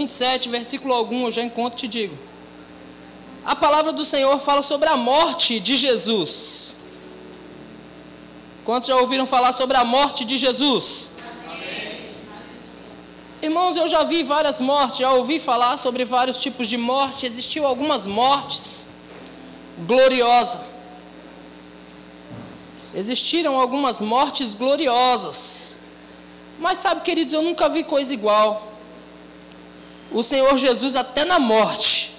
27, versículo algum, eu já encontro te digo. A palavra do Senhor fala sobre a morte de Jesus. Quantos já ouviram falar sobre a morte de Jesus? Amém. Irmãos, eu já vi várias mortes, já ouvi falar sobre vários tipos de morte. Existiu algumas mortes gloriosas. Existiram algumas mortes gloriosas. Mas sabe, queridos, eu nunca vi coisa igual o Senhor Jesus até na morte,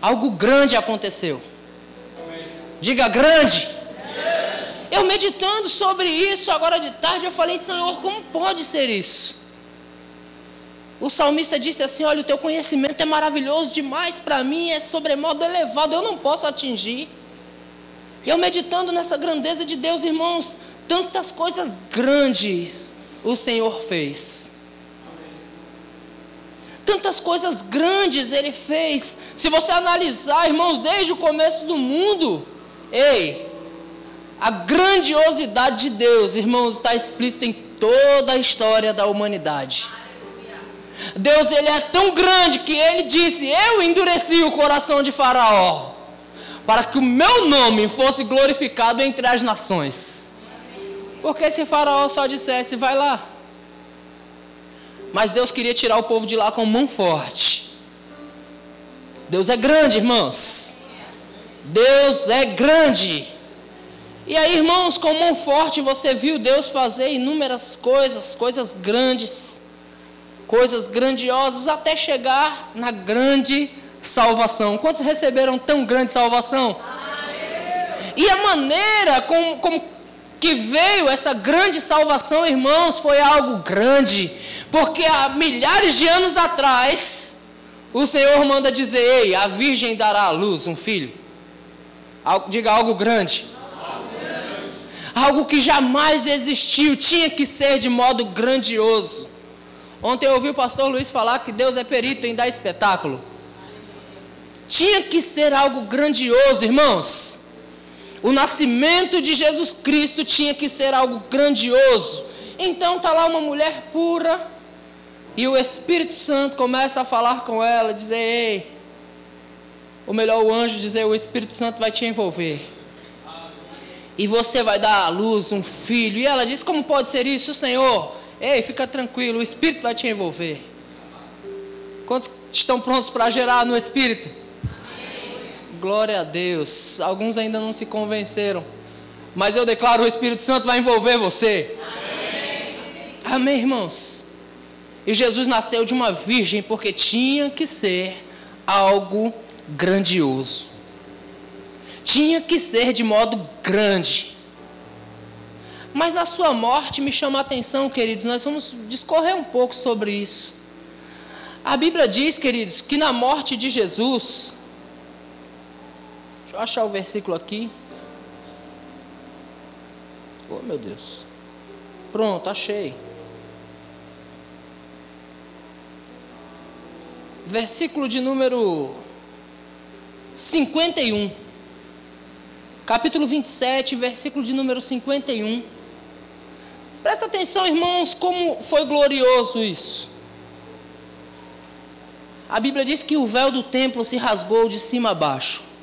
algo grande aconteceu. Diga grande. Eu meditando sobre isso agora de tarde, eu falei, Senhor, como pode ser isso? O salmista disse assim: Olha, o teu conhecimento é maravilhoso demais para mim, é sobremodo elevado, eu não posso atingir. Eu meditando nessa grandeza de Deus, irmãos, tantas coisas grandes o Senhor fez. Tantas coisas grandes ele fez. Se você analisar, irmãos, desde o começo do mundo, ei, a grandiosidade de Deus, irmãos, está explícito em toda a história da humanidade. Deus ele é tão grande que ele disse: Eu endureci o coração de Faraó, para que o meu nome fosse glorificado entre as nações. Porque se Faraó só dissesse, vai lá, mas Deus queria tirar o povo de lá com mão forte. Deus é grande, irmãos. Deus é grande. E aí, irmãos, com mão forte você viu Deus fazer inúmeras coisas, coisas grandes, coisas grandiosas, até chegar na grande salvação. Quantos receberam tão grande salvação? E a maneira como, como que veio essa grande salvação, irmãos, foi algo grande, porque há milhares de anos atrás, o Senhor manda dizer: Ei, a virgem dará à luz um filho. Diga algo grande. Algo que jamais existiu, tinha que ser de modo grandioso. Ontem eu ouvi o pastor Luiz falar que Deus é perito em dar espetáculo. Tinha que ser algo grandioso, irmãos. O nascimento de Jesus Cristo tinha que ser algo grandioso. Então está lá uma mulher pura e o Espírito Santo começa a falar com ela, dizer: Ei, ou melhor, o anjo dizer: O Espírito Santo vai te envolver. E você vai dar à luz um filho. E ela diz: Como pode ser isso, Senhor? Ei, fica tranquilo, o Espírito vai te envolver. Quantos estão prontos para gerar no Espírito? Glória a Deus. Alguns ainda não se convenceram. Mas eu declaro: o Espírito Santo vai envolver você. Amém, Amém irmãos. E Jesus nasceu de uma virgem porque tinha que ser algo grandioso. Tinha que ser de modo grande. Mas na sua morte me chama a atenção, queridos, nós vamos discorrer um pouco sobre isso. A Bíblia diz, queridos, que na morte de Jesus, Deixa eu achar o versículo aqui. Oh, meu Deus. Pronto, achei. Versículo de número 51. Capítulo 27, versículo de número 51. Presta atenção, irmãos, como foi glorioso isso. A Bíblia diz que o véu do templo se rasgou de cima a baixo.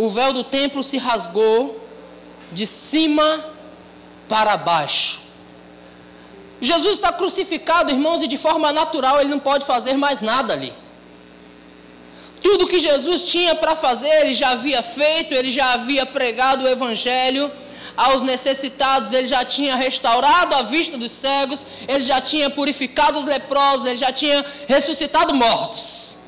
O véu do templo se rasgou de cima para baixo. Jesus está crucificado, irmãos, e de forma natural ele não pode fazer mais nada ali. Tudo que Jesus tinha para fazer, ele já havia feito, ele já havia pregado o Evangelho aos necessitados, ele já tinha restaurado a vista dos cegos, ele já tinha purificado os leprosos, ele já tinha ressuscitado mortos.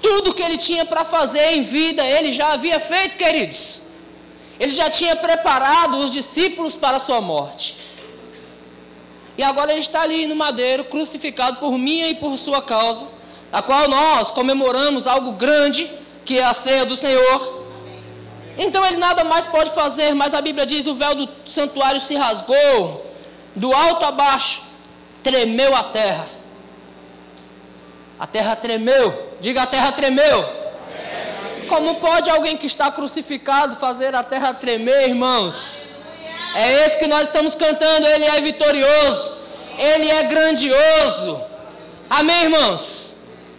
Tudo que ele tinha para fazer em vida, ele já havia feito, queridos. Ele já tinha preparado os discípulos para a sua morte. E agora ele está ali no madeiro, crucificado por minha e por sua causa, a qual nós comemoramos algo grande, que é a ceia do Senhor. Então ele nada mais pode fazer, mas a Bíblia diz: o véu do santuário se rasgou, do alto a baixo, tremeu a terra. A terra tremeu, Diga a terra tremeu. Como pode alguém que está crucificado fazer a terra tremer, irmãos? É esse que nós estamos cantando. Ele é vitorioso. Ele é grandioso. Amém, irmãos?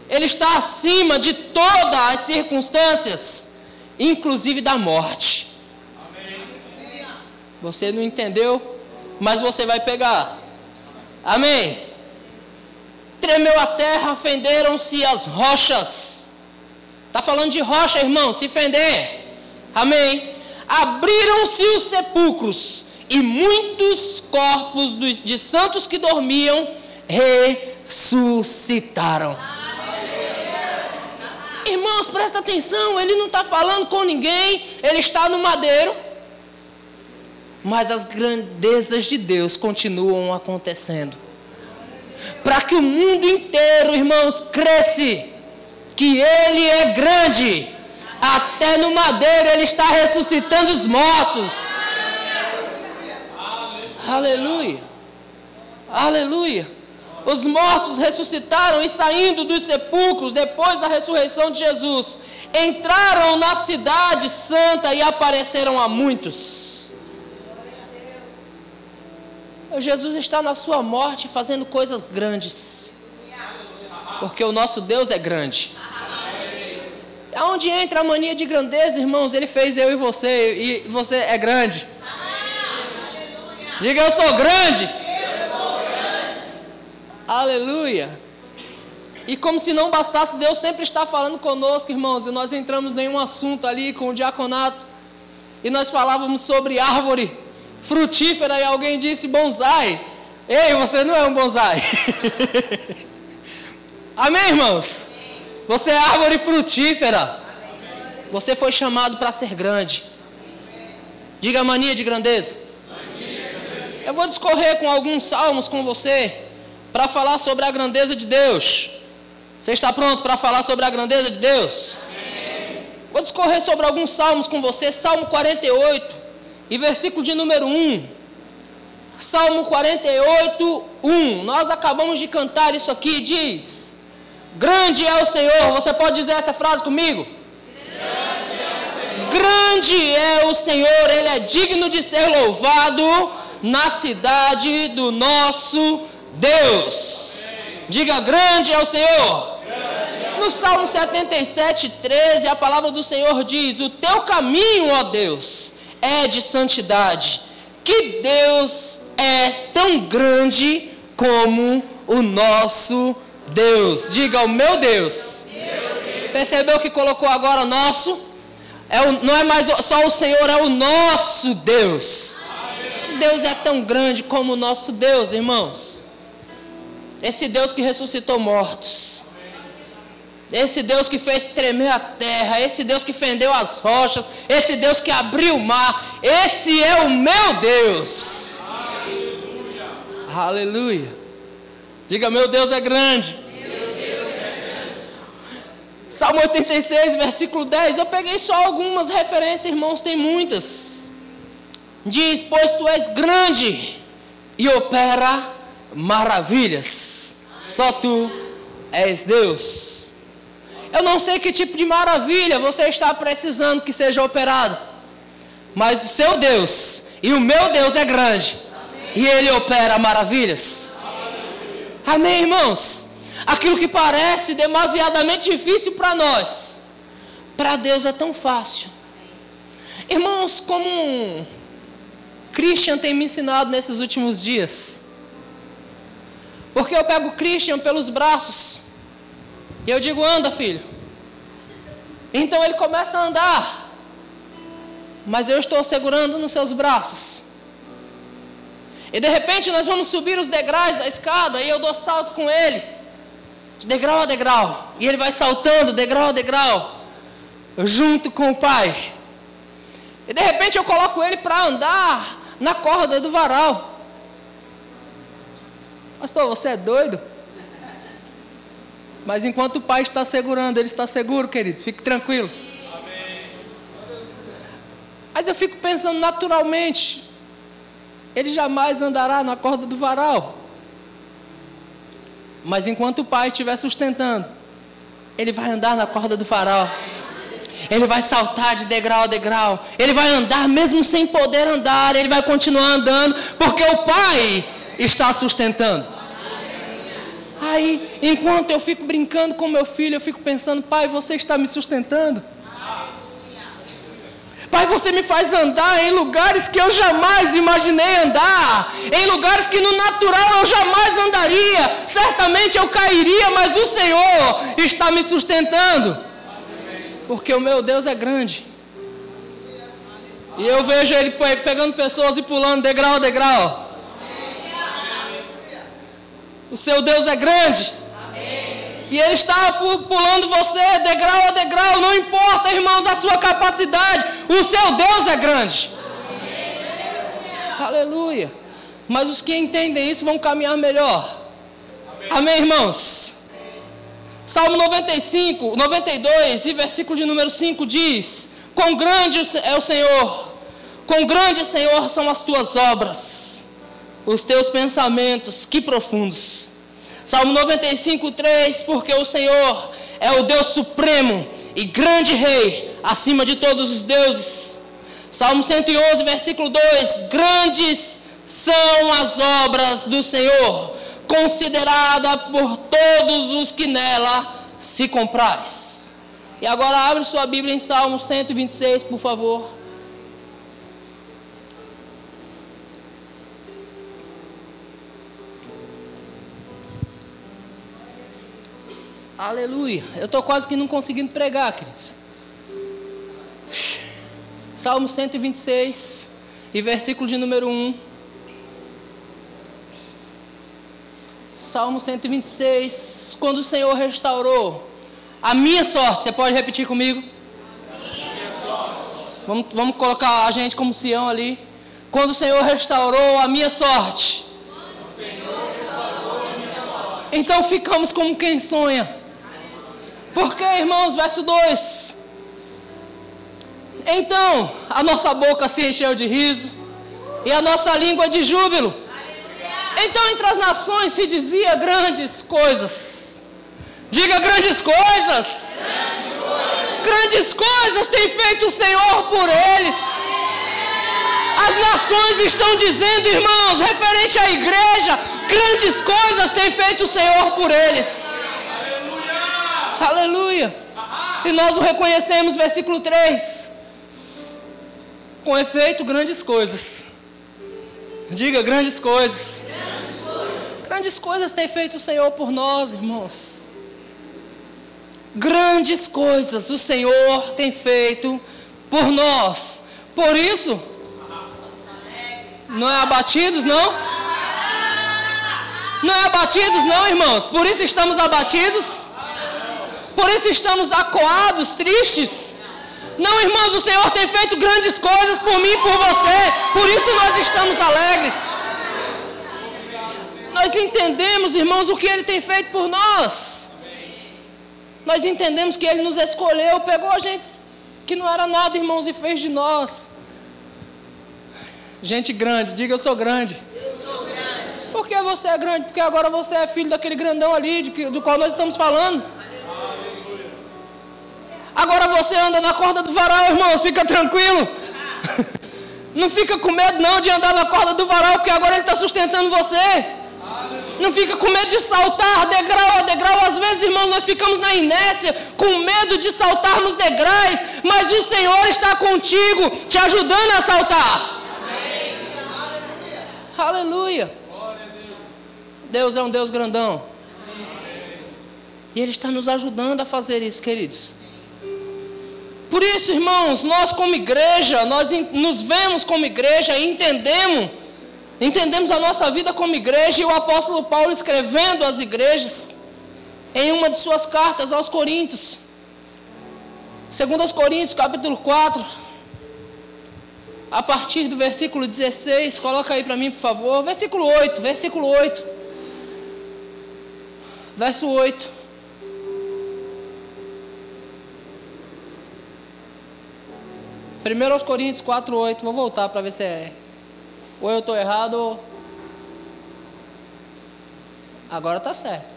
Ele está acima de todas as circunstâncias, inclusive da morte. Você não entendeu, mas você vai pegar. Amém. Tremeu a terra, fenderam-se as rochas. Está falando de rocha, irmão, se fender. Amém. Abriram-se os sepulcros e muitos corpos de santos que dormiam ressuscitaram. Irmãos, presta atenção, ele não está falando com ninguém, ele está no madeiro. Mas as grandezas de Deus continuam acontecendo. Para que o mundo inteiro, irmãos, cresce que ele é grande. Até no madeiro ele está ressuscitando os mortos. Aleluia. Aleluia. Os mortos ressuscitaram e saindo dos sepulcros depois da ressurreição de Jesus, entraram na cidade santa e apareceram a muitos. Jesus está na sua morte fazendo coisas grandes. Porque o nosso Deus é grande. Aonde entra a mania de grandeza, irmãos? Ele fez eu e você, e você é grande. Diga eu sou grande. Eu sou grande. Aleluia. E como se não bastasse, Deus sempre está falando conosco, irmãos. E nós entramos em um assunto ali com o diaconato. E nós falávamos sobre árvore frutífera e alguém disse bonsai. Ei, você não é um bonsai. Amém, irmãos? Você é árvore frutífera. Você foi chamado para ser grande. Diga mania de grandeza. Eu vou discorrer com alguns salmos com você para falar sobre a grandeza de Deus. Você está pronto para falar sobre a grandeza de Deus? Vou discorrer sobre alguns salmos com você. Salmo 48 e versículo de número 1. Salmo 48, 1. Nós acabamos de cantar isso aqui. Diz: Grande é o Senhor. Você pode dizer essa frase comigo? Grande é o Senhor, Ele é digno de ser louvado na cidade do nosso Deus. Diga: Grande é o Senhor. No Salmo 77, 13, a palavra do Senhor diz: O teu caminho, ó Deus, é de santidade. Que Deus é tão grande como o nosso Deus. Diga: O meu Deus. Percebeu que colocou agora nosso? É o, não é mais só o Senhor, é o nosso Deus. Deus é tão grande como o nosso Deus, irmãos. Esse Deus que ressuscitou mortos. Esse Deus que fez tremer a terra, esse Deus que fendeu as rochas, esse Deus que abriu o mar, esse é o meu Deus. Aleluia. Aleluia. Diga, meu Deus é grande. Salmo 86, versículo 10. Eu peguei só algumas referências, irmãos, tem muitas. Diz: Pois tu és grande e opera maravilhas. Só tu és Deus. Eu não sei que tipo de maravilha você está precisando que seja operado, mas o seu Deus e o meu Deus é grande e ele opera maravilhas. Amém, irmãos? aquilo que parece demasiadamente difícil para nós, para Deus é tão fácil. Irmãos, como Christian tem me ensinado nesses últimos dias, porque eu pego Christian pelos braços e eu digo: anda, filho. Então ele começa a andar, mas eu estou segurando nos seus braços. E de repente nós vamos subir os degraus da escada e eu dou salto com ele de degrau a degrau. E ele vai saltando degrau a degrau, junto com o pai. E de repente eu coloco ele para andar na corda do varal. Pastor, você é doido? Mas enquanto o pai está segurando, ele está seguro, queridos, fique tranquilo. Mas eu fico pensando naturalmente, ele jamais andará na corda do varal. Mas enquanto o pai estiver sustentando, ele vai andar na corda do farol. Ele vai saltar de degrau a degrau. Ele vai andar mesmo sem poder andar. Ele vai continuar andando porque o Pai está sustentando. Aí, enquanto eu fico brincando com meu filho, eu fico pensando, pai, você está me sustentando? Pai, você me faz andar em lugares que eu jamais imaginei andar, em lugares que no natural eu jamais andaria. Certamente eu cairia, mas o Senhor está me sustentando. Porque o meu Deus é grande. E eu vejo ele pegando pessoas e pulando degrau a degrau. O seu Deus é grande. Amém. E Ele está pulando você degrau a degrau. Não importa, irmãos, a sua capacidade. O seu Deus é grande. Amém. Aleluia. Mas os que entendem isso vão caminhar melhor. Amém, Amém irmãos? Salmo 95, 92 e versículo de número 5 diz: Quão grande é o Senhor, quão grande, Senhor, são as tuas obras os teus pensamentos, que profundos. Salmo 95, 3: Porque o Senhor é o Deus supremo e grande Rei, acima de todos os deuses. Salmo 111, versículo 2: Grandes são as obras do Senhor, considerada por todos os que nela se compraz. E agora abre sua Bíblia em Salmo 126, por favor. Aleluia. Eu estou quase que não conseguindo pregar, queridos. Salmo 126 e versículo de número 1. Salmo 126. Quando o Senhor restaurou a minha sorte, você pode repetir comigo? Vamos, vamos colocar a gente como Sião ali. Quando o Senhor restaurou a minha sorte. Então ficamos como quem sonha. Porque, irmãos, verso 2: Então a nossa boca se encheu de riso e a nossa língua de júbilo. Então entre as nações se dizia grandes coisas. Diga grandes coisas. Grandes coisas, grandes coisas tem feito o Senhor por eles. As nações estão dizendo, irmãos, referente à igreja, grandes coisas tem feito o Senhor por eles. Aleluia. E nós o reconhecemos, versículo 3. Com efeito, grandes coisas. Diga, grandes coisas. Grandes coisas, grandes coisas tem feito o Senhor por nós, irmãos. Grandes coisas o Senhor tem feito por nós. Por isso, não é abatidos, não? Não é abatidos, não, irmãos? Por isso estamos abatidos? Por isso estamos acuados, tristes. Não, irmãos, o Senhor tem feito grandes coisas por mim e por você, por isso nós estamos alegres. Nós entendemos, irmãos, o que Ele tem feito por nós. Nós entendemos que Ele nos escolheu, pegou a gente que não era nada, irmãos, e fez de nós. Gente grande, diga eu sou grande. Eu sou grande. Por que você é grande? Porque agora você é filho daquele grandão ali, de, do qual nós estamos falando. Agora você anda na corda do varal, irmãos, fica tranquilo. Não fica com medo não de andar na corda do varal, porque agora ele está sustentando você. Não fica com medo de saltar degrau a degrau. Às vezes, irmãos, nós ficamos na inércia, com medo de saltar nos degraus, mas o Senhor está contigo, te ajudando a saltar. Amém. Aleluia. Deus é um Deus grandão. E Ele está nos ajudando a fazer isso, queridos. Por isso, irmãos, nós como igreja, nós nos vemos como igreja e entendemos, entendemos a nossa vida como igreja, e o apóstolo Paulo escrevendo às igrejas, em uma de suas cartas aos Coríntios, segundo aos Coríntios, capítulo 4, a partir do versículo 16, coloca aí para mim, por favor, versículo 8, versículo 8, verso 8. Primeiro aos Coríntios 4:8, vou voltar para ver se é. Ou eu estou errado ou. Agora está certo.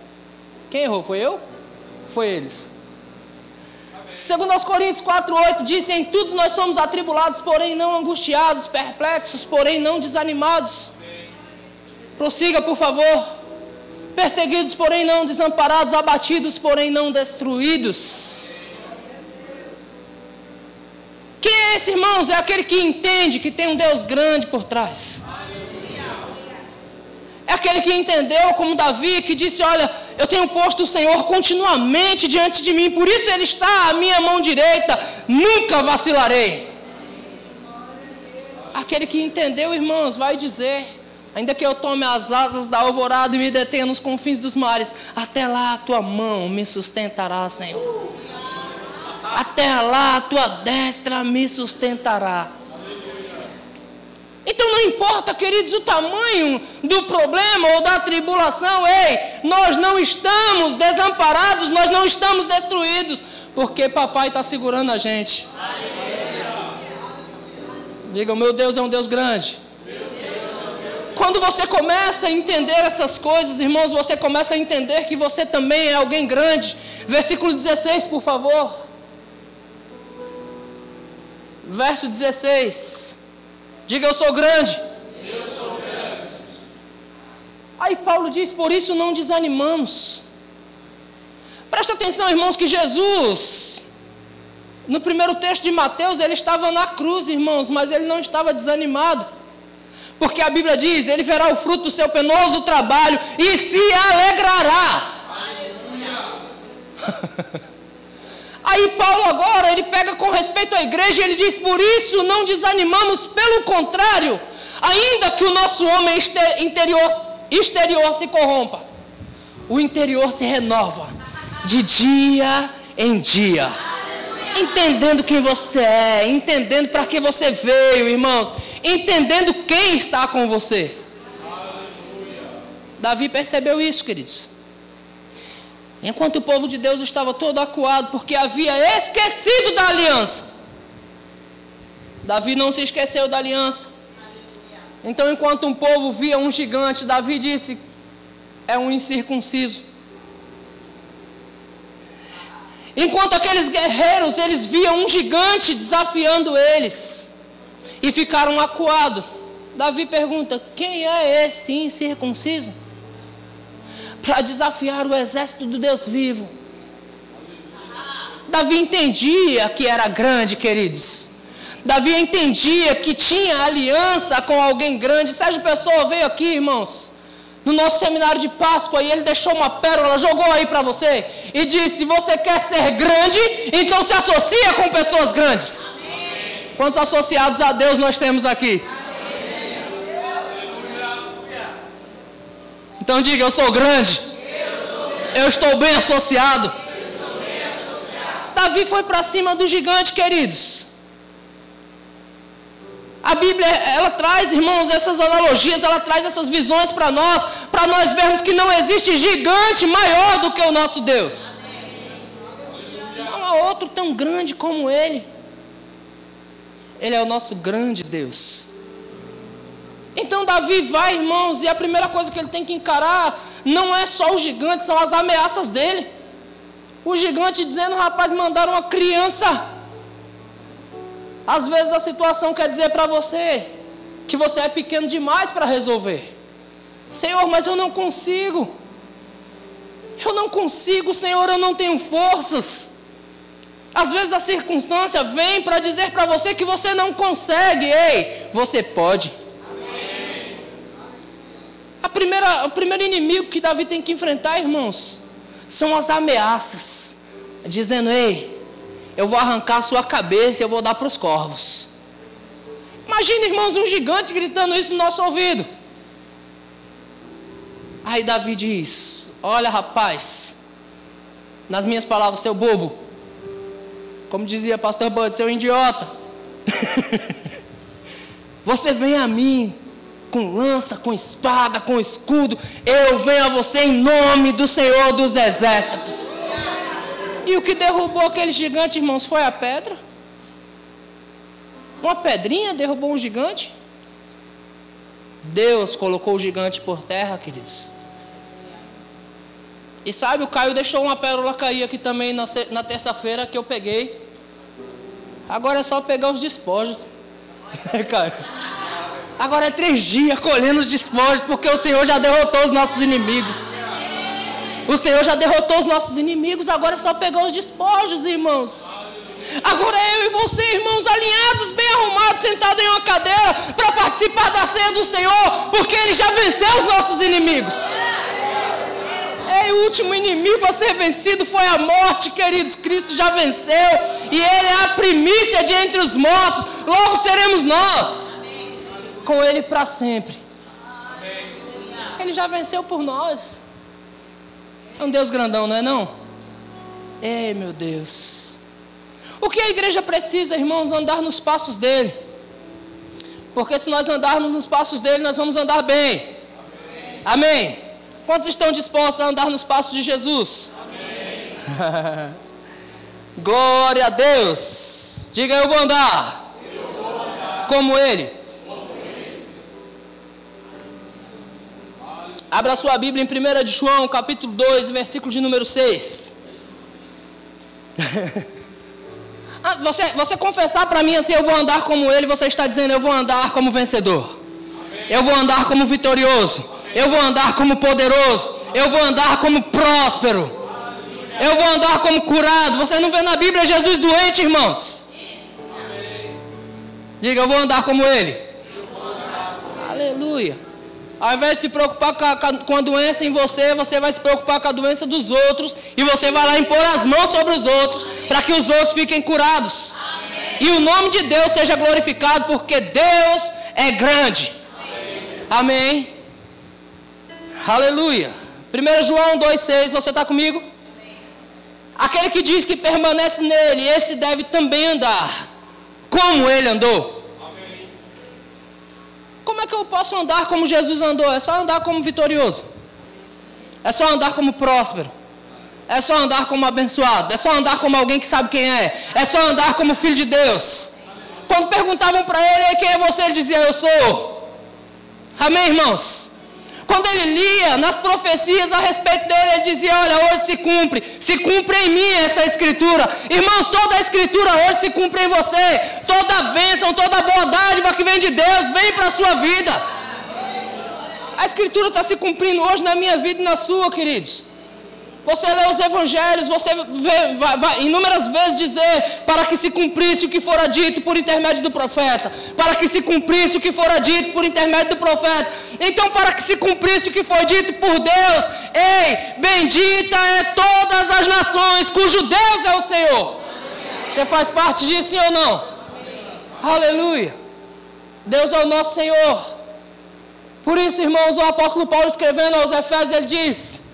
Quem errou? Foi eu? Foi eles. Segundo Coríntios 4:8 diz: "Em tudo nós somos atribulados, porém não angustiados, perplexos, porém não desanimados." Prossiga, por favor. Perseguidos, porém não desamparados, abatidos, porém não destruídos. Esse, irmãos? É aquele que entende que tem um Deus grande por trás. É aquele que entendeu, como Davi, que disse: Olha, eu tenho posto o Senhor continuamente diante de mim, por isso Ele está à minha mão direita, nunca vacilarei. Aquele que entendeu, irmãos, vai dizer: Ainda que eu tome as asas da alvorada e me detenha nos confins dos mares, até lá a tua mão me sustentará, Senhor. Até lá a tua destra me sustentará. Então não importa, queridos, o tamanho do problema ou da tribulação, ei, nós não estamos desamparados, nós não estamos destruídos, porque papai está segurando a gente. Diga, meu Deus é um Deus grande. Quando você começa a entender essas coisas, irmãos, você começa a entender que você também é alguém grande. Versículo 16, por favor. Verso 16. Diga eu sou grande. Eu sou grande. Aí Paulo diz: por isso não desanimamos. Presta atenção, irmãos, que Jesus, no primeiro texto de Mateus, ele estava na cruz, irmãos, mas ele não estava desanimado. Porque a Bíblia diz: ele verá o fruto do seu penoso trabalho e se alegrará. Aleluia. Aí Paulo agora, ele pega com respeito à igreja ele diz: "Por isso não desanimamos, pelo contrário, ainda que o nosso homem interior, exterior se corrompa, o interior se renova de dia em dia." Entendendo quem você é, entendendo para que você veio, irmãos, entendendo quem está com você. Davi percebeu isso, queridos. Enquanto o povo de Deus estava todo acuado porque havia esquecido da aliança. Davi não se esqueceu da aliança. Então, enquanto um povo via um gigante, Davi disse: É um incircunciso. Enquanto aqueles guerreiros, eles viam um gigante desafiando eles e ficaram acuados. Davi pergunta: Quem é esse incircunciso? Para desafiar o exército do Deus vivo. Davi entendia que era grande, queridos. Davi entendia que tinha aliança com alguém grande. Sérgio Pessoa veio aqui, irmãos, no nosso seminário de Páscoa, e ele deixou uma pérola, jogou aí para você, e disse: Se você quer ser grande, então se associa com pessoas grandes. Quantos associados a Deus nós temos aqui? Então diga: Eu sou grande. Eu, estou bem associado. Davi foi para cima do gigante, queridos. A Bíblia, ela traz, irmãos, essas analogias, ela traz essas visões para nós, para nós vermos que não existe gigante maior do que o nosso Deus. Não há outro tão grande como Ele. Ele é o nosso grande Deus. Então Davi vai, irmãos, e a primeira coisa que ele tem que encarar não é só o gigante, são as ameaças dele. O gigante dizendo, rapaz, mandaram uma criança. Às vezes a situação quer dizer para você que você é pequeno demais para resolver. Senhor, mas eu não consigo. Eu não consigo, Senhor, eu não tenho forças. Às vezes a circunstância vem para dizer para você que você não consegue. Ei, você pode primeira, o primeiro inimigo que Davi tem que enfrentar, irmãos, são as ameaças, dizendo: Ei, eu vou arrancar a sua cabeça e eu vou dar para os corvos. Imagina, irmãos, um gigante gritando isso no nosso ouvido. Aí Davi diz: Olha, rapaz, nas minhas palavras, seu bobo, como dizia pastor Bud, seu idiota. Você vem a mim com lança, com espada, com escudo. Eu venho a você em nome do Senhor dos Exércitos. E o que derrubou aquele gigante, irmãos, foi a pedra? Uma pedrinha derrubou um gigante? Deus colocou o gigante por terra, queridos. E sabe, o Caio deixou uma pérola cair aqui também na, terça-feira que eu peguei. Agora é só pegar os despojos. Caio. Agora é três dias colhendo os despojos, porque o Senhor já derrotou os nossos inimigos. O Senhor já derrotou os nossos inimigos, agora é só pegar os despojos, irmãos. Agora eu e você, irmãos, alinhados, bem arrumados, sentados em uma cadeira, para participar da ceia do Senhor, porque Ele já venceu os nossos inimigos. É, o último inimigo a ser vencido foi a morte, queridos. Cristo já venceu, e Ele é a primícia de entre os mortos, logo seremos nós, com Ele para sempre. Ele já venceu por nós. É um Deus grandão, não é não? Ei, meu Deus. O que a igreja precisa, irmãos, andar nos passos dele. Porque se nós andarmos nos passos dele, nós vamos andar bem. Amém. Amém. Quantos estão dispostos a andar nos passos de Jesus? Amém. Glória a Deus. Diga eu vou andar. Eu vou andar. Como ele. Abra sua Bíblia em 1 de João, capítulo 2, versículo de número 6. ah, você, você confessar para mim assim, eu vou andar como ele, você está dizendo, eu vou andar como vencedor. Eu vou andar como vitorioso. Eu vou andar como poderoso. Eu vou andar como próspero. Eu vou andar como curado. Você não vê na Bíblia Jesus doente, irmãos? Diga, eu vou andar como ele. Aleluia. Ao invés de se preocupar com a, doença em você, você vai se preocupar com a doença dos outros. E você vai lá impor as mãos sobre os outros, para que os outros fiquem curados. Amém. E o nome de Deus seja glorificado, porque Deus é grande. Amém. Amém. Aleluia. 1 João 2,6, você está comigo? Amém. Aquele que diz que permanece nele, esse deve também andar como ele andou. Como é que eu posso andar como Jesus andou? É só andar como vitorioso. É só andar como próspero. É só andar como abençoado. É só andar como alguém que sabe quem é. É só andar como filho de Deus. Quando perguntavam para ele quem é você, ele dizia: Eu sou. Amém, irmãos? Quando ele lia nas profecias a respeito dele, ele dizia: Olha, hoje se cumpre, se cumpre em mim essa escritura. Irmãos, toda a escritura hoje se cumpre em você. Toda a bênção, toda a boa dádiva que vem de Deus vem para a sua vida. A escritura está se cumprindo hoje na minha vida e na sua, queridos. Você lê os evangelhos, você vê, vai, vai, inúmeras vezes dizer para que se cumprisse o que fora dito por intermédio do profeta, para que se cumprisse o que fora dito por intermédio do profeta. Então, para que se cumprisse o que foi dito por Deus, ei, bendita é todas as nações cujo Deus é o Senhor. Você faz parte disso, ou não? Aleluia. Deus é o nosso Senhor. Por isso, irmãos, o apóstolo Paulo escrevendo aos Efésios, ele diz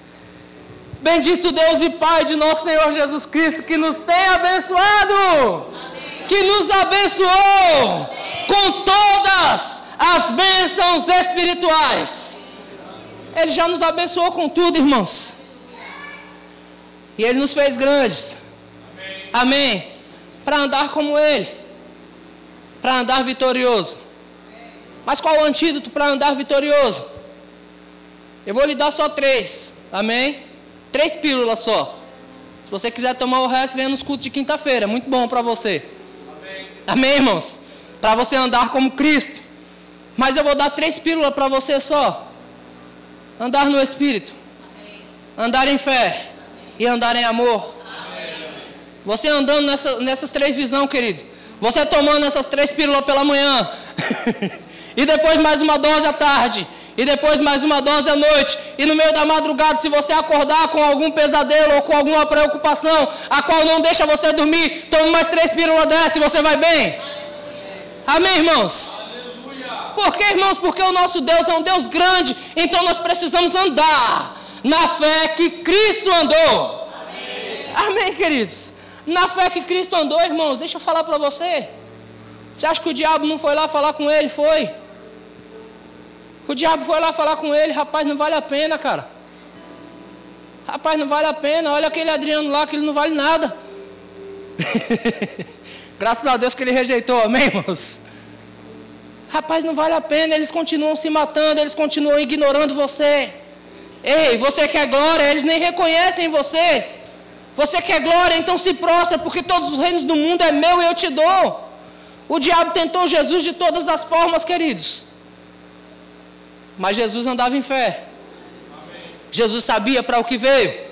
Bendito Deus e Pai de nosso Senhor Jesus Cristo, que nos tem abençoado, Amém. que nos abençoou Amém. com todas as bênçãos espirituais. Ele já nos abençoou com tudo, irmãos. E Ele nos fez grandes. Amém. Amém. Para andar como Ele, para andar vitorioso. Mas qual o antídoto para andar vitorioso? Eu vou lhe dar só três. Amém? Três pílulas só. Se você quiser tomar o resto, venha nos cultos de quinta-feira. Muito bom para você. Amém. Amém, irmãos? Para você andar como Cristo. Mas eu vou dar três pílulas para você só. Andar no Espírito. Amém. Andar em fé. Amém. E andar em amor. Você andando nessa, nessas três visões, querido. Você tomando essas três pílulas pela manhã. e depois mais uma dose à tarde e depois mais uma dose à noite, e no meio da madrugada, se você acordar com algum pesadelo ou com alguma preocupação, a qual não deixa você dormir, tome mais três pílulas dessa e você vai bem. Amém, irmãos? Por que, irmãos? Porque o nosso Deus é um Deus grande, então nós precisamos andar na fé que Cristo andou. Amém, Amém queridos? Na fé que Cristo andou, irmãos, deixa eu falar para você. Você acha que o diabo não foi lá falar com ele? Foi. O diabo foi lá falar com ele, rapaz, não vale a pena, cara. Rapaz, não vale a pena. Olha aquele Adriano lá, que ele não vale nada. Graças a Deus que ele rejeitou, amém, irmãos? Rapaz, não vale a pena. Eles continuam se matando, eles continuam ignorando você. Ei, você quer glória, eles nem reconhecem você. Você quer glória, então se prostra, porque todos os reinos do mundo é meu e eu te dou. O diabo tentou Jesus de todas as formas, queridos. Mas Jesus andava em fé. Jesus sabia para o que veio.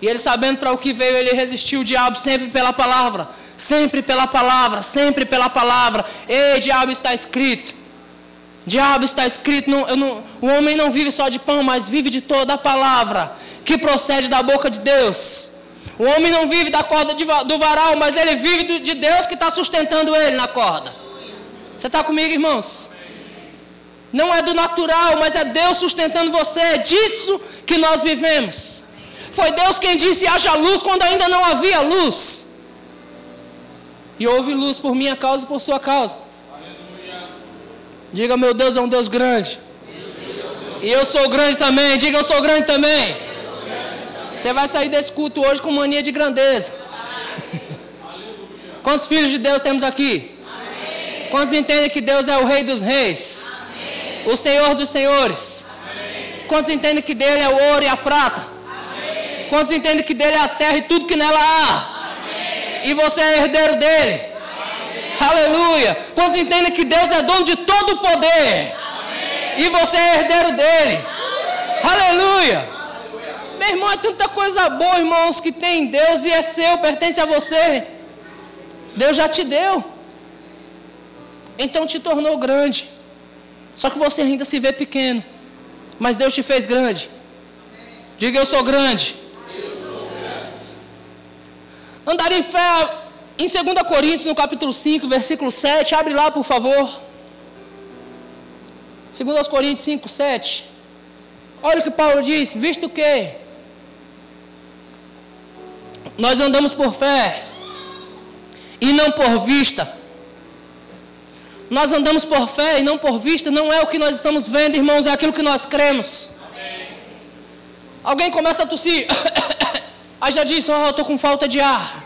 E ele sabendo para o que veio, ele resistiu o diabo sempre pela palavra, sempre pela palavra, sempre pela palavra. Ei, diabo está escrito. Diabo está escrito, não, não, o homem não vive só de pão, mas vive de toda a palavra que procede da boca de Deus. O homem não vive da corda de, do varal, mas ele vive do, de Deus que está sustentando ele na corda. Você está comigo, irmãos? Não é do natural, mas é Deus sustentando você. É disso que nós vivemos. Foi Deus quem disse: haja luz quando ainda não havia luz. E houve luz por minha causa e por sua causa. Diga, meu Deus é um Deus grande. E eu sou grande também. Diga, eu sou grande também. Você vai sair desse culto hoje com mania de grandeza. Quantos filhos de Deus temos aqui? Quantos entendem que Deus é o Rei dos Reis? O Senhor dos Senhores? Quantos entendem que dele é o ouro e a prata? Quantos entendem que dele é a terra e tudo que nela há? E você é herdeiro dele? Aleluia. Quantos entendem que Deus é dono de todo o poder? Amém. E você é herdeiro dele? Aleluia. Meu irmão, é tanta coisa boa, irmãos, que tem em Deus e é seu, pertence a você. Deus já te deu. Então te tornou grande. Só que você ainda se vê pequeno. Mas Deus te fez grande. Diga eu sou grande. Andar em fé em 2 Coríntios, no capítulo 5, versículo 7, abre lá, por favor. 2 Coríntios 5, 7. Olha o que Paulo diz: visto que nós andamos por fé e não por vista. Nós andamos por fé e não por vista, não é o que nós estamos vendo, irmãos, é aquilo que nós cremos. Amém. Alguém começa a tossir, aí já diz: oh, eu estou com falta de ar.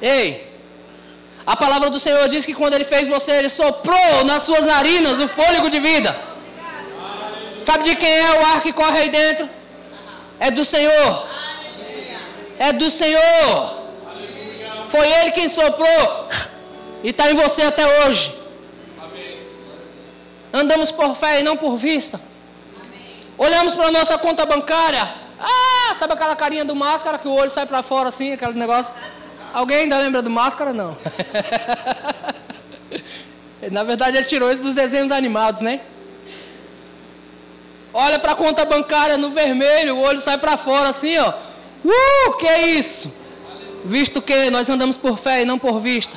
Ei, a palavra do Senhor diz que quando Ele fez você, Ele soprou nas suas narinas o fôlego de vida. Sabe de quem é o ar que corre aí dentro? É do Senhor. É do Senhor. Foi Ele quem soprou e está em você até hoje. Andamos por fé e não por vista. Olhamos para a nossa conta bancária. Ah, sabe aquela carinha do máscara que o olho sai para fora assim, aquele negócio? Alguém ainda lembra do Máscara? Não. Na verdade, ele tirou isso dos desenhos animados, né? Olha para a conta bancária no vermelho, o olho sai para fora assim, ó. Uh, que é isso? Visto que nós andamos por fé e não por vista.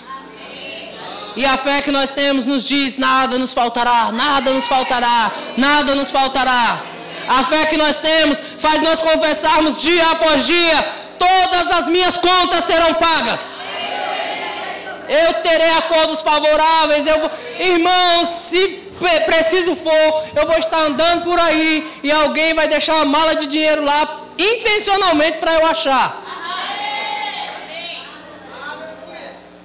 E a fé que nós temos nos diz: nada nos faltará, nada nos faltará, nada nos faltará. A fé que nós temos faz nós confessarmos dia após dia todas as minhas contas serão pagas. Eu terei acordos favoráveis. Eu vou... Irmãos, se preciso for, eu vou estar andando por aí e alguém vai deixar uma mala de dinheiro lá intencionalmente para eu achar.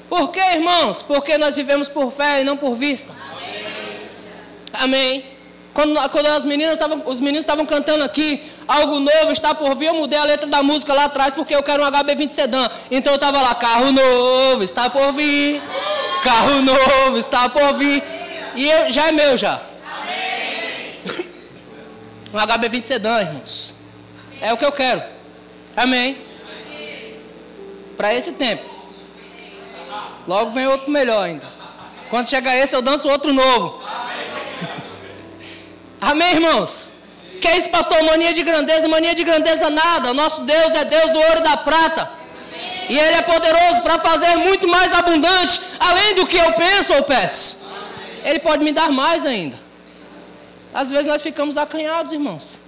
Por quê, irmãos? Porque nós vivemos por fé e não por vista. Amém. Quando, quando as meninas estavam, os meninos estavam cantando aqui, algo novo está por vir, eu mudei a letra da música lá atrás porque eu quero um HB20 sedã. Então eu estava lá, carro novo está por vir, carro novo está por vir. E eu, já é meu já. Um HB20 sedã, irmãos. É o que eu quero. Amém. Para esse tempo. Logo vem outro melhor ainda. Quando chegar esse, eu danço outro novo. Amém, irmãos? Que é isso, pastor? Mania de grandeza, mania de grandeza nada. Nosso Deus é Deus do ouro e da prata. E Ele é poderoso para fazer muito mais abundante, além do que eu penso ou peço. Ele pode me dar mais ainda. Às vezes nós ficamos acanhados, irmãos.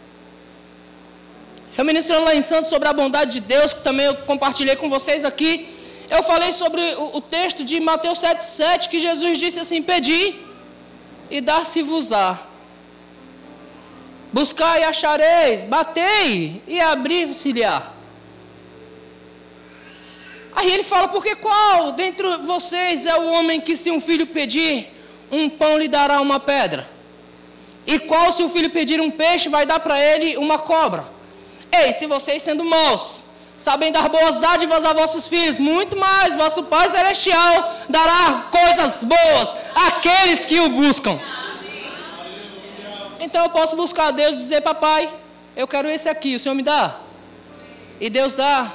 Eu ministrando lá em Santos sobre a bondade de Deus, que também eu compartilhei com vocês aqui. Eu falei sobre o, o texto de Mateus 7,7, que Jesus disse assim: Pedi e dar-se-vos-á. Buscai e achareis, batei e abrir-se-lhe-á. Aí ele fala: Porque qual dentre vocês é o homem que, se um filho pedir, um pão lhe dará uma pedra? E qual, se o filho pedir um peixe, vai dar para ele uma cobra? Ei, se vocês sendo maus, sabem dar boas dádivas a vossos filhos, muito mais, vosso Pai Celestial dará coisas boas àqueles que o buscam. Então eu posso buscar a Deus e dizer, papai, eu quero esse aqui, o Senhor me dá? E Deus dá.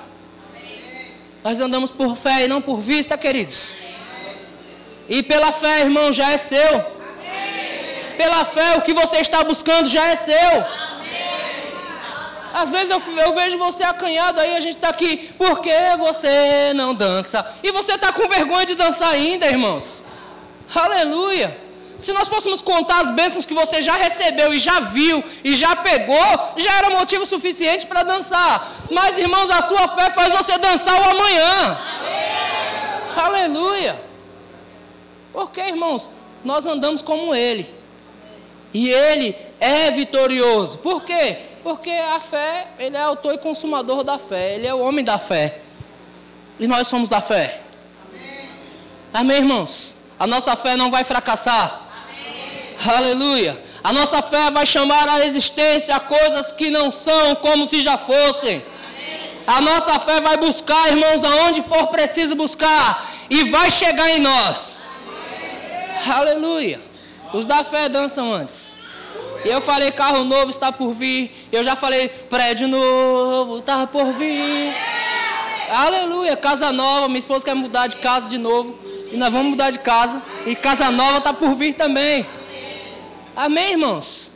Nós andamos por fé e não por vista, queridos. E pela fé, irmão, já é seu. Pela fé, o que você está buscando já é seu. Às vezes eu, eu, vejo você acanhado aí, a gente está aqui, por que você não dança? E você está com vergonha de dançar ainda, irmãos. Aleluia. Se nós fôssemos contar as bênçãos que você já recebeu e já viu e já pegou, já era motivo suficiente para dançar. Mas, irmãos, a sua fé faz você dançar o amanhã. Amém. Aleluia. Porque, irmãos, nós andamos como Ele. E ele é vitorioso. Por quê? Porque a fé, ele é autor e consumador da fé. Ele é o homem da fé. E nós somos da fé. Amém, Amém irmãos? A nossa fé não vai fracassar. Amém. Aleluia. A nossa fé vai chamar à existência coisas que não são como se já fossem. Amém. A nossa fé vai buscar, irmãos, aonde for preciso buscar. E vai chegar em nós. Aleluia. Os da fé dançam antes. Eu falei, carro novo está por vir. Eu já falei, prédio novo está por vir. Aleluia, casa nova. Minha esposa quer mudar de casa de novo. E nós vamos mudar de casa. E casa nova está por vir também. Amém, irmãos?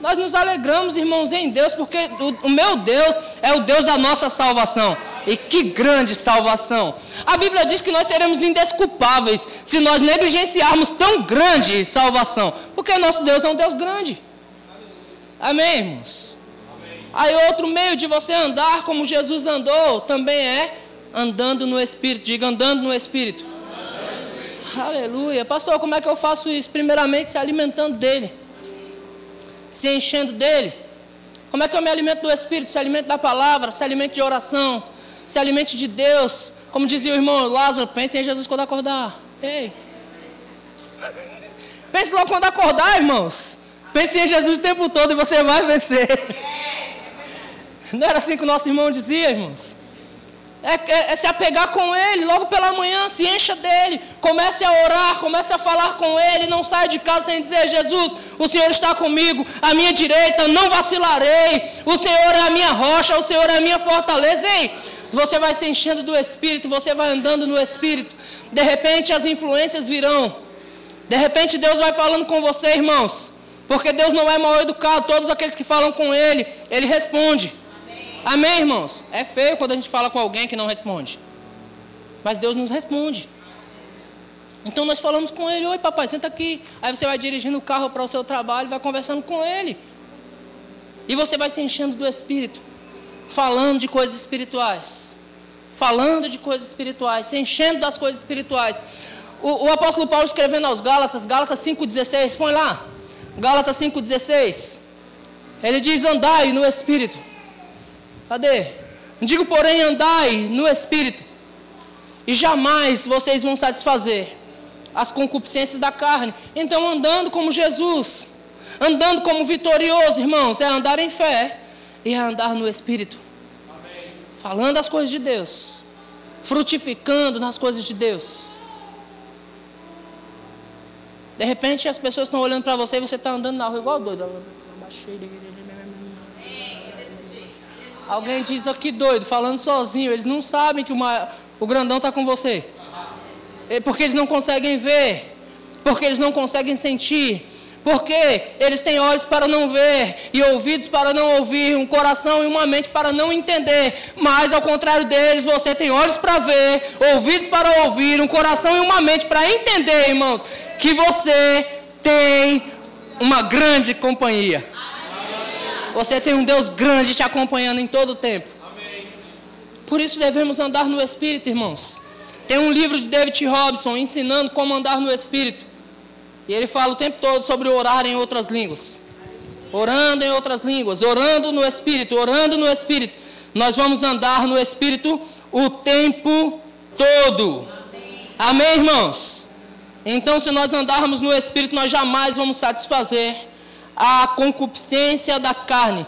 Nós nos alegramos, irmãos, em Deus, porque o, o meu Deus é o Deus da nossa salvação. E que grande salvação! A Bíblia diz que nós seremos indesculpáveis se nós negligenciarmos tão grande salvação, porque nosso Deus é um Deus grande. Amém, irmãos? Amém. Aí outro meio de você andar como Jesus andou também é andando no Espírito. Diga andando no Espírito. Aleluia. Pastor, como é que eu faço isso? Primeiramente se alimentando dele, se enchendo dele. Como é que eu me alimento do Espírito? Se alimento da palavra, se alimento de oração, se alimente de Deus. Como dizia o irmão Lázaro, pense em Jesus quando acordar. Ei. Pense logo quando acordar, irmãos. Pense em Jesus o tempo todo e você vai vencer. Não era assim que o nosso irmão dizia, irmãos? É, é, é, se apegar com Ele, logo pela manhã, se encha dele, comece a orar, comece a falar com Ele, não saia de casa sem dizer, Jesus, o Senhor está comigo, à minha direita, não vacilarei, o Senhor é a minha rocha, o Senhor é a minha fortaleza, ei, você vai se enchendo do Espírito, você vai andando no Espírito. De repente as influências virão. De repente Deus vai falando com você, irmãos. Porque Deus não é mal educado. Todos aqueles que falam com Ele, Ele responde. Amém. Irmãos? É feio quando a gente fala com alguém que não responde. Mas Deus nos responde. Então nós falamos com ele, oi papai, senta aqui. Aí você vai dirigindo o carro para o seu trabalho, vai conversando com ele. E você vai se enchendo do Espírito falando de coisas espirituais. Falando de coisas espirituais, se enchendo das coisas espirituais. O, o apóstolo Paulo escrevendo aos Gálatas, Gálatas 5,16, põe lá. Gálatas 5,16. Ele diz: andai no Espírito. Cadê? Digo, porém, andai no Espírito. E jamais vocês vão satisfazer as concupiscências da carne. Então, andando como Jesus, andando como vitorioso, irmãos, é andar em fé e a andar no Espírito. Amém. Falando as coisas de Deus, frutificando nas coisas de Deus. De repente as pessoas estão olhando para você e você está andando na rua igual doido. Alguém diz aqui doido, falando sozinho. Eles não sabem que uma, o grandão está com você. É porque eles não conseguem ver. Porque eles não conseguem sentir porque eles têm olhos para não ver, e ouvidos para não ouvir, um coração e uma mente para não entender. Mas ao contrário deles, você tem olhos para ver, ouvidos para ouvir, um coração e uma mente para entender, irmãos, que você tem uma grande companhia. Você tem um Deus grande te acompanhando em todo o tempo. Por isso devemos andar no Espírito, irmãos. Tem um livro de David Robson ensinando como andar no Espírito. E ele fala o tempo todo sobre orar em outras línguas. Orando em outras línguas, orando no Espírito, orando no Espírito. Nós vamos andar no Espírito o tempo todo. Amém, Amém irmãos? Então, se nós andarmos no Espírito, nós jamais vamos satisfazer a concupiscência da carne.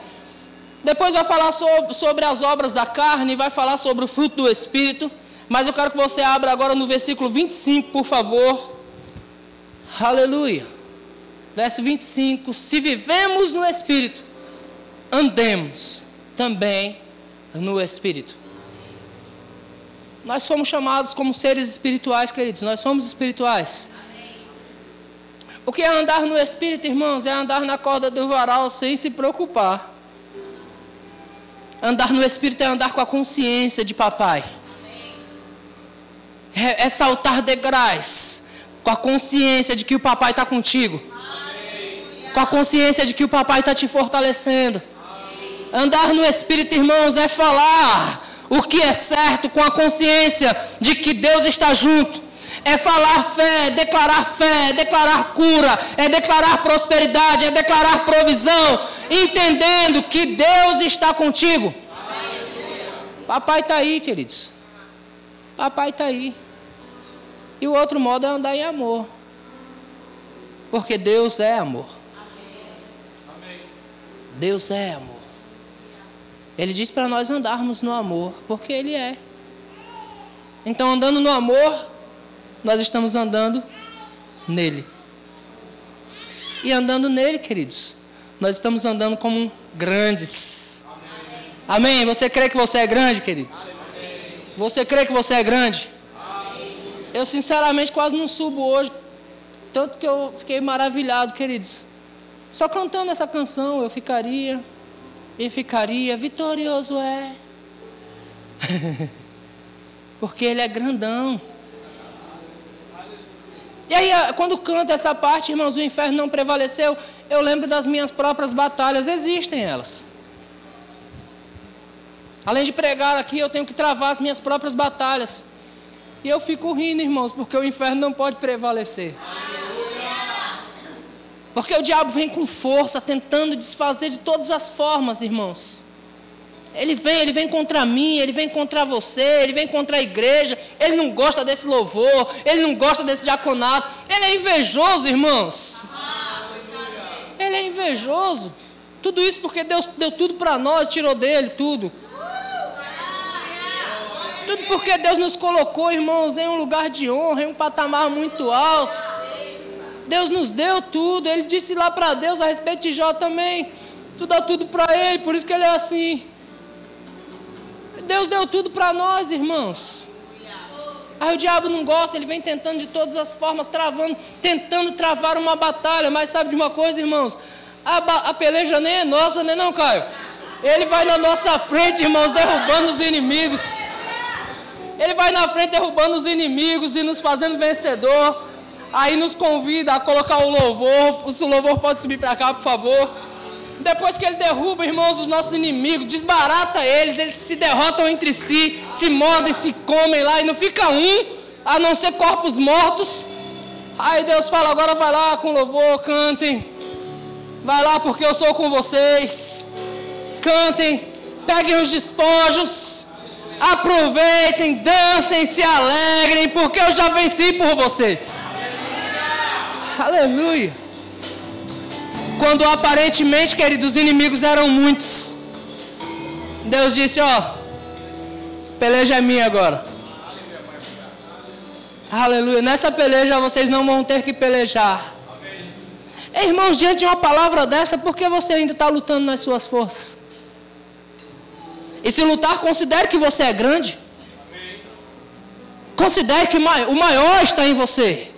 Depois vai falar sobre, as obras da carne, vai falar sobre o fruto do Espírito. Mas eu quero que você abra agora no versículo 25, por favor. Aleluia. Verso 25: Se vivemos no Espírito, andemos também no Espírito. Nós fomos chamados como seres espirituais, queridos. Nós somos espirituais. O que é andar no Espírito, irmãos? É andar na corda do varal sem se preocupar. Andar no Espírito é andar com a consciência de papai. É, é saltar degraus com a consciência de que o papai está contigo. Com a consciência de que o papai está te fortalecendo. Andar no Espírito, irmãos, é falar o que é certo com a consciência de que Deus está junto. É falar fé, declarar fé, declarar cura, é declarar prosperidade, é declarar provisão, entendendo que Deus está contigo. Papai está aí, queridos. Papai está aí. E o outro modo é andar em amor. Porque Deus é amor. Deus é amor. Ele diz para nós andarmos no amor, porque Ele é. Então, andando no amor, nós estamos andando nele. E andando nele, queridos, nós estamos andando como grandes. Amém? Amém. Você crê que você é grande, querido? Amém. Você crê que você é grande? Amém. Eu, sinceramente, quase não subo hoje. Tanto que eu fiquei maravilhado, queridos. Só cantando essa canção eu ficaria e ficaria vitorioso é. Porque ele é grandão. E aí, quando canto essa parte, irmãos, o inferno não prevaleceu, eu lembro das minhas próprias batalhas, existem elas. Além de pregar aqui, eu tenho que travar as minhas próprias batalhas. E eu fico rindo, irmãos, porque o inferno não pode prevalecer. Porque o diabo vem com força, tentando desfazer de todas as formas, irmãos. Ele vem, ele vem contra mim, ele vem contra você, ele vem contra a igreja. Ele não gosta desse louvor, ele não gosta desse diaconato. Ele é invejoso, irmãos. Ele é invejoso. Tudo isso porque Deus deu tudo para nós, tirou dele tudo. Tudo porque Deus nos colocou, irmãos, em um lugar de honra, em um patamar muito alto. Deus nos deu tudo. Ele disse lá para Deus a respeito de Jó também. Tu dá tudo para ele, por isso que ele é assim. Deus deu tudo para nós, irmãos. Aí o diabo não gosta, ele vem tentando de todas as formas, travando, tentando travar uma batalha. Mas sabe de uma coisa, irmãos? A, a peleja nem é nossa, né não, Caio? Ele vai na nossa frente, irmãos, derrubando os inimigos. Ele vai na frente derrubando os inimigos e nos fazendo vencedor. Aí nos convida a colocar o louvor. O louvor pode subir para cá, por favor. Depois que ele derruba, irmãos, os nossos inimigos, desbarata eles, eles se derrotam entre si, se mordem, se comem lá e não fica um, a não ser corpos mortos. Aí Deus fala: agora vai lá com louvor, cantem. Vai lá porque eu sou com vocês. Cantem, peguem os despojos, aproveitem, dancem, se alegrem, porque eu já venci por vocês. Aleluia. Quando aparentemente, queridos, os inimigos eram muitos. Deus disse: Ó, peleja é minha agora. Aleluia. Nessa peleja vocês não vão ter que pelejar. Ei, irmãos, diante de uma palavra dessa, por que você ainda está lutando nas suas forças? E se lutar, considere que você é grande. Considere que o maior está em você.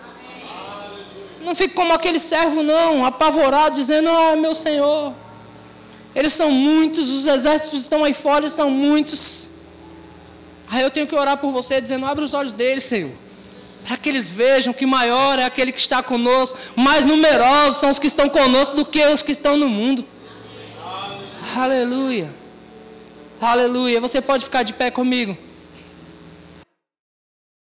Não fique como aquele servo, não, apavorado, dizendo: Ah, meu Senhor, eles são muitos, os exércitos estão aí fora, eles são muitos. Aí eu tenho que orar por você, dizendo: Abre os olhos deles, Senhor, para que eles vejam que maior é aquele que está conosco, mais numerosos são os que estão conosco do que os que estão no mundo. Aleluia. Aleluia. Aleluia. Você pode ficar de pé comigo.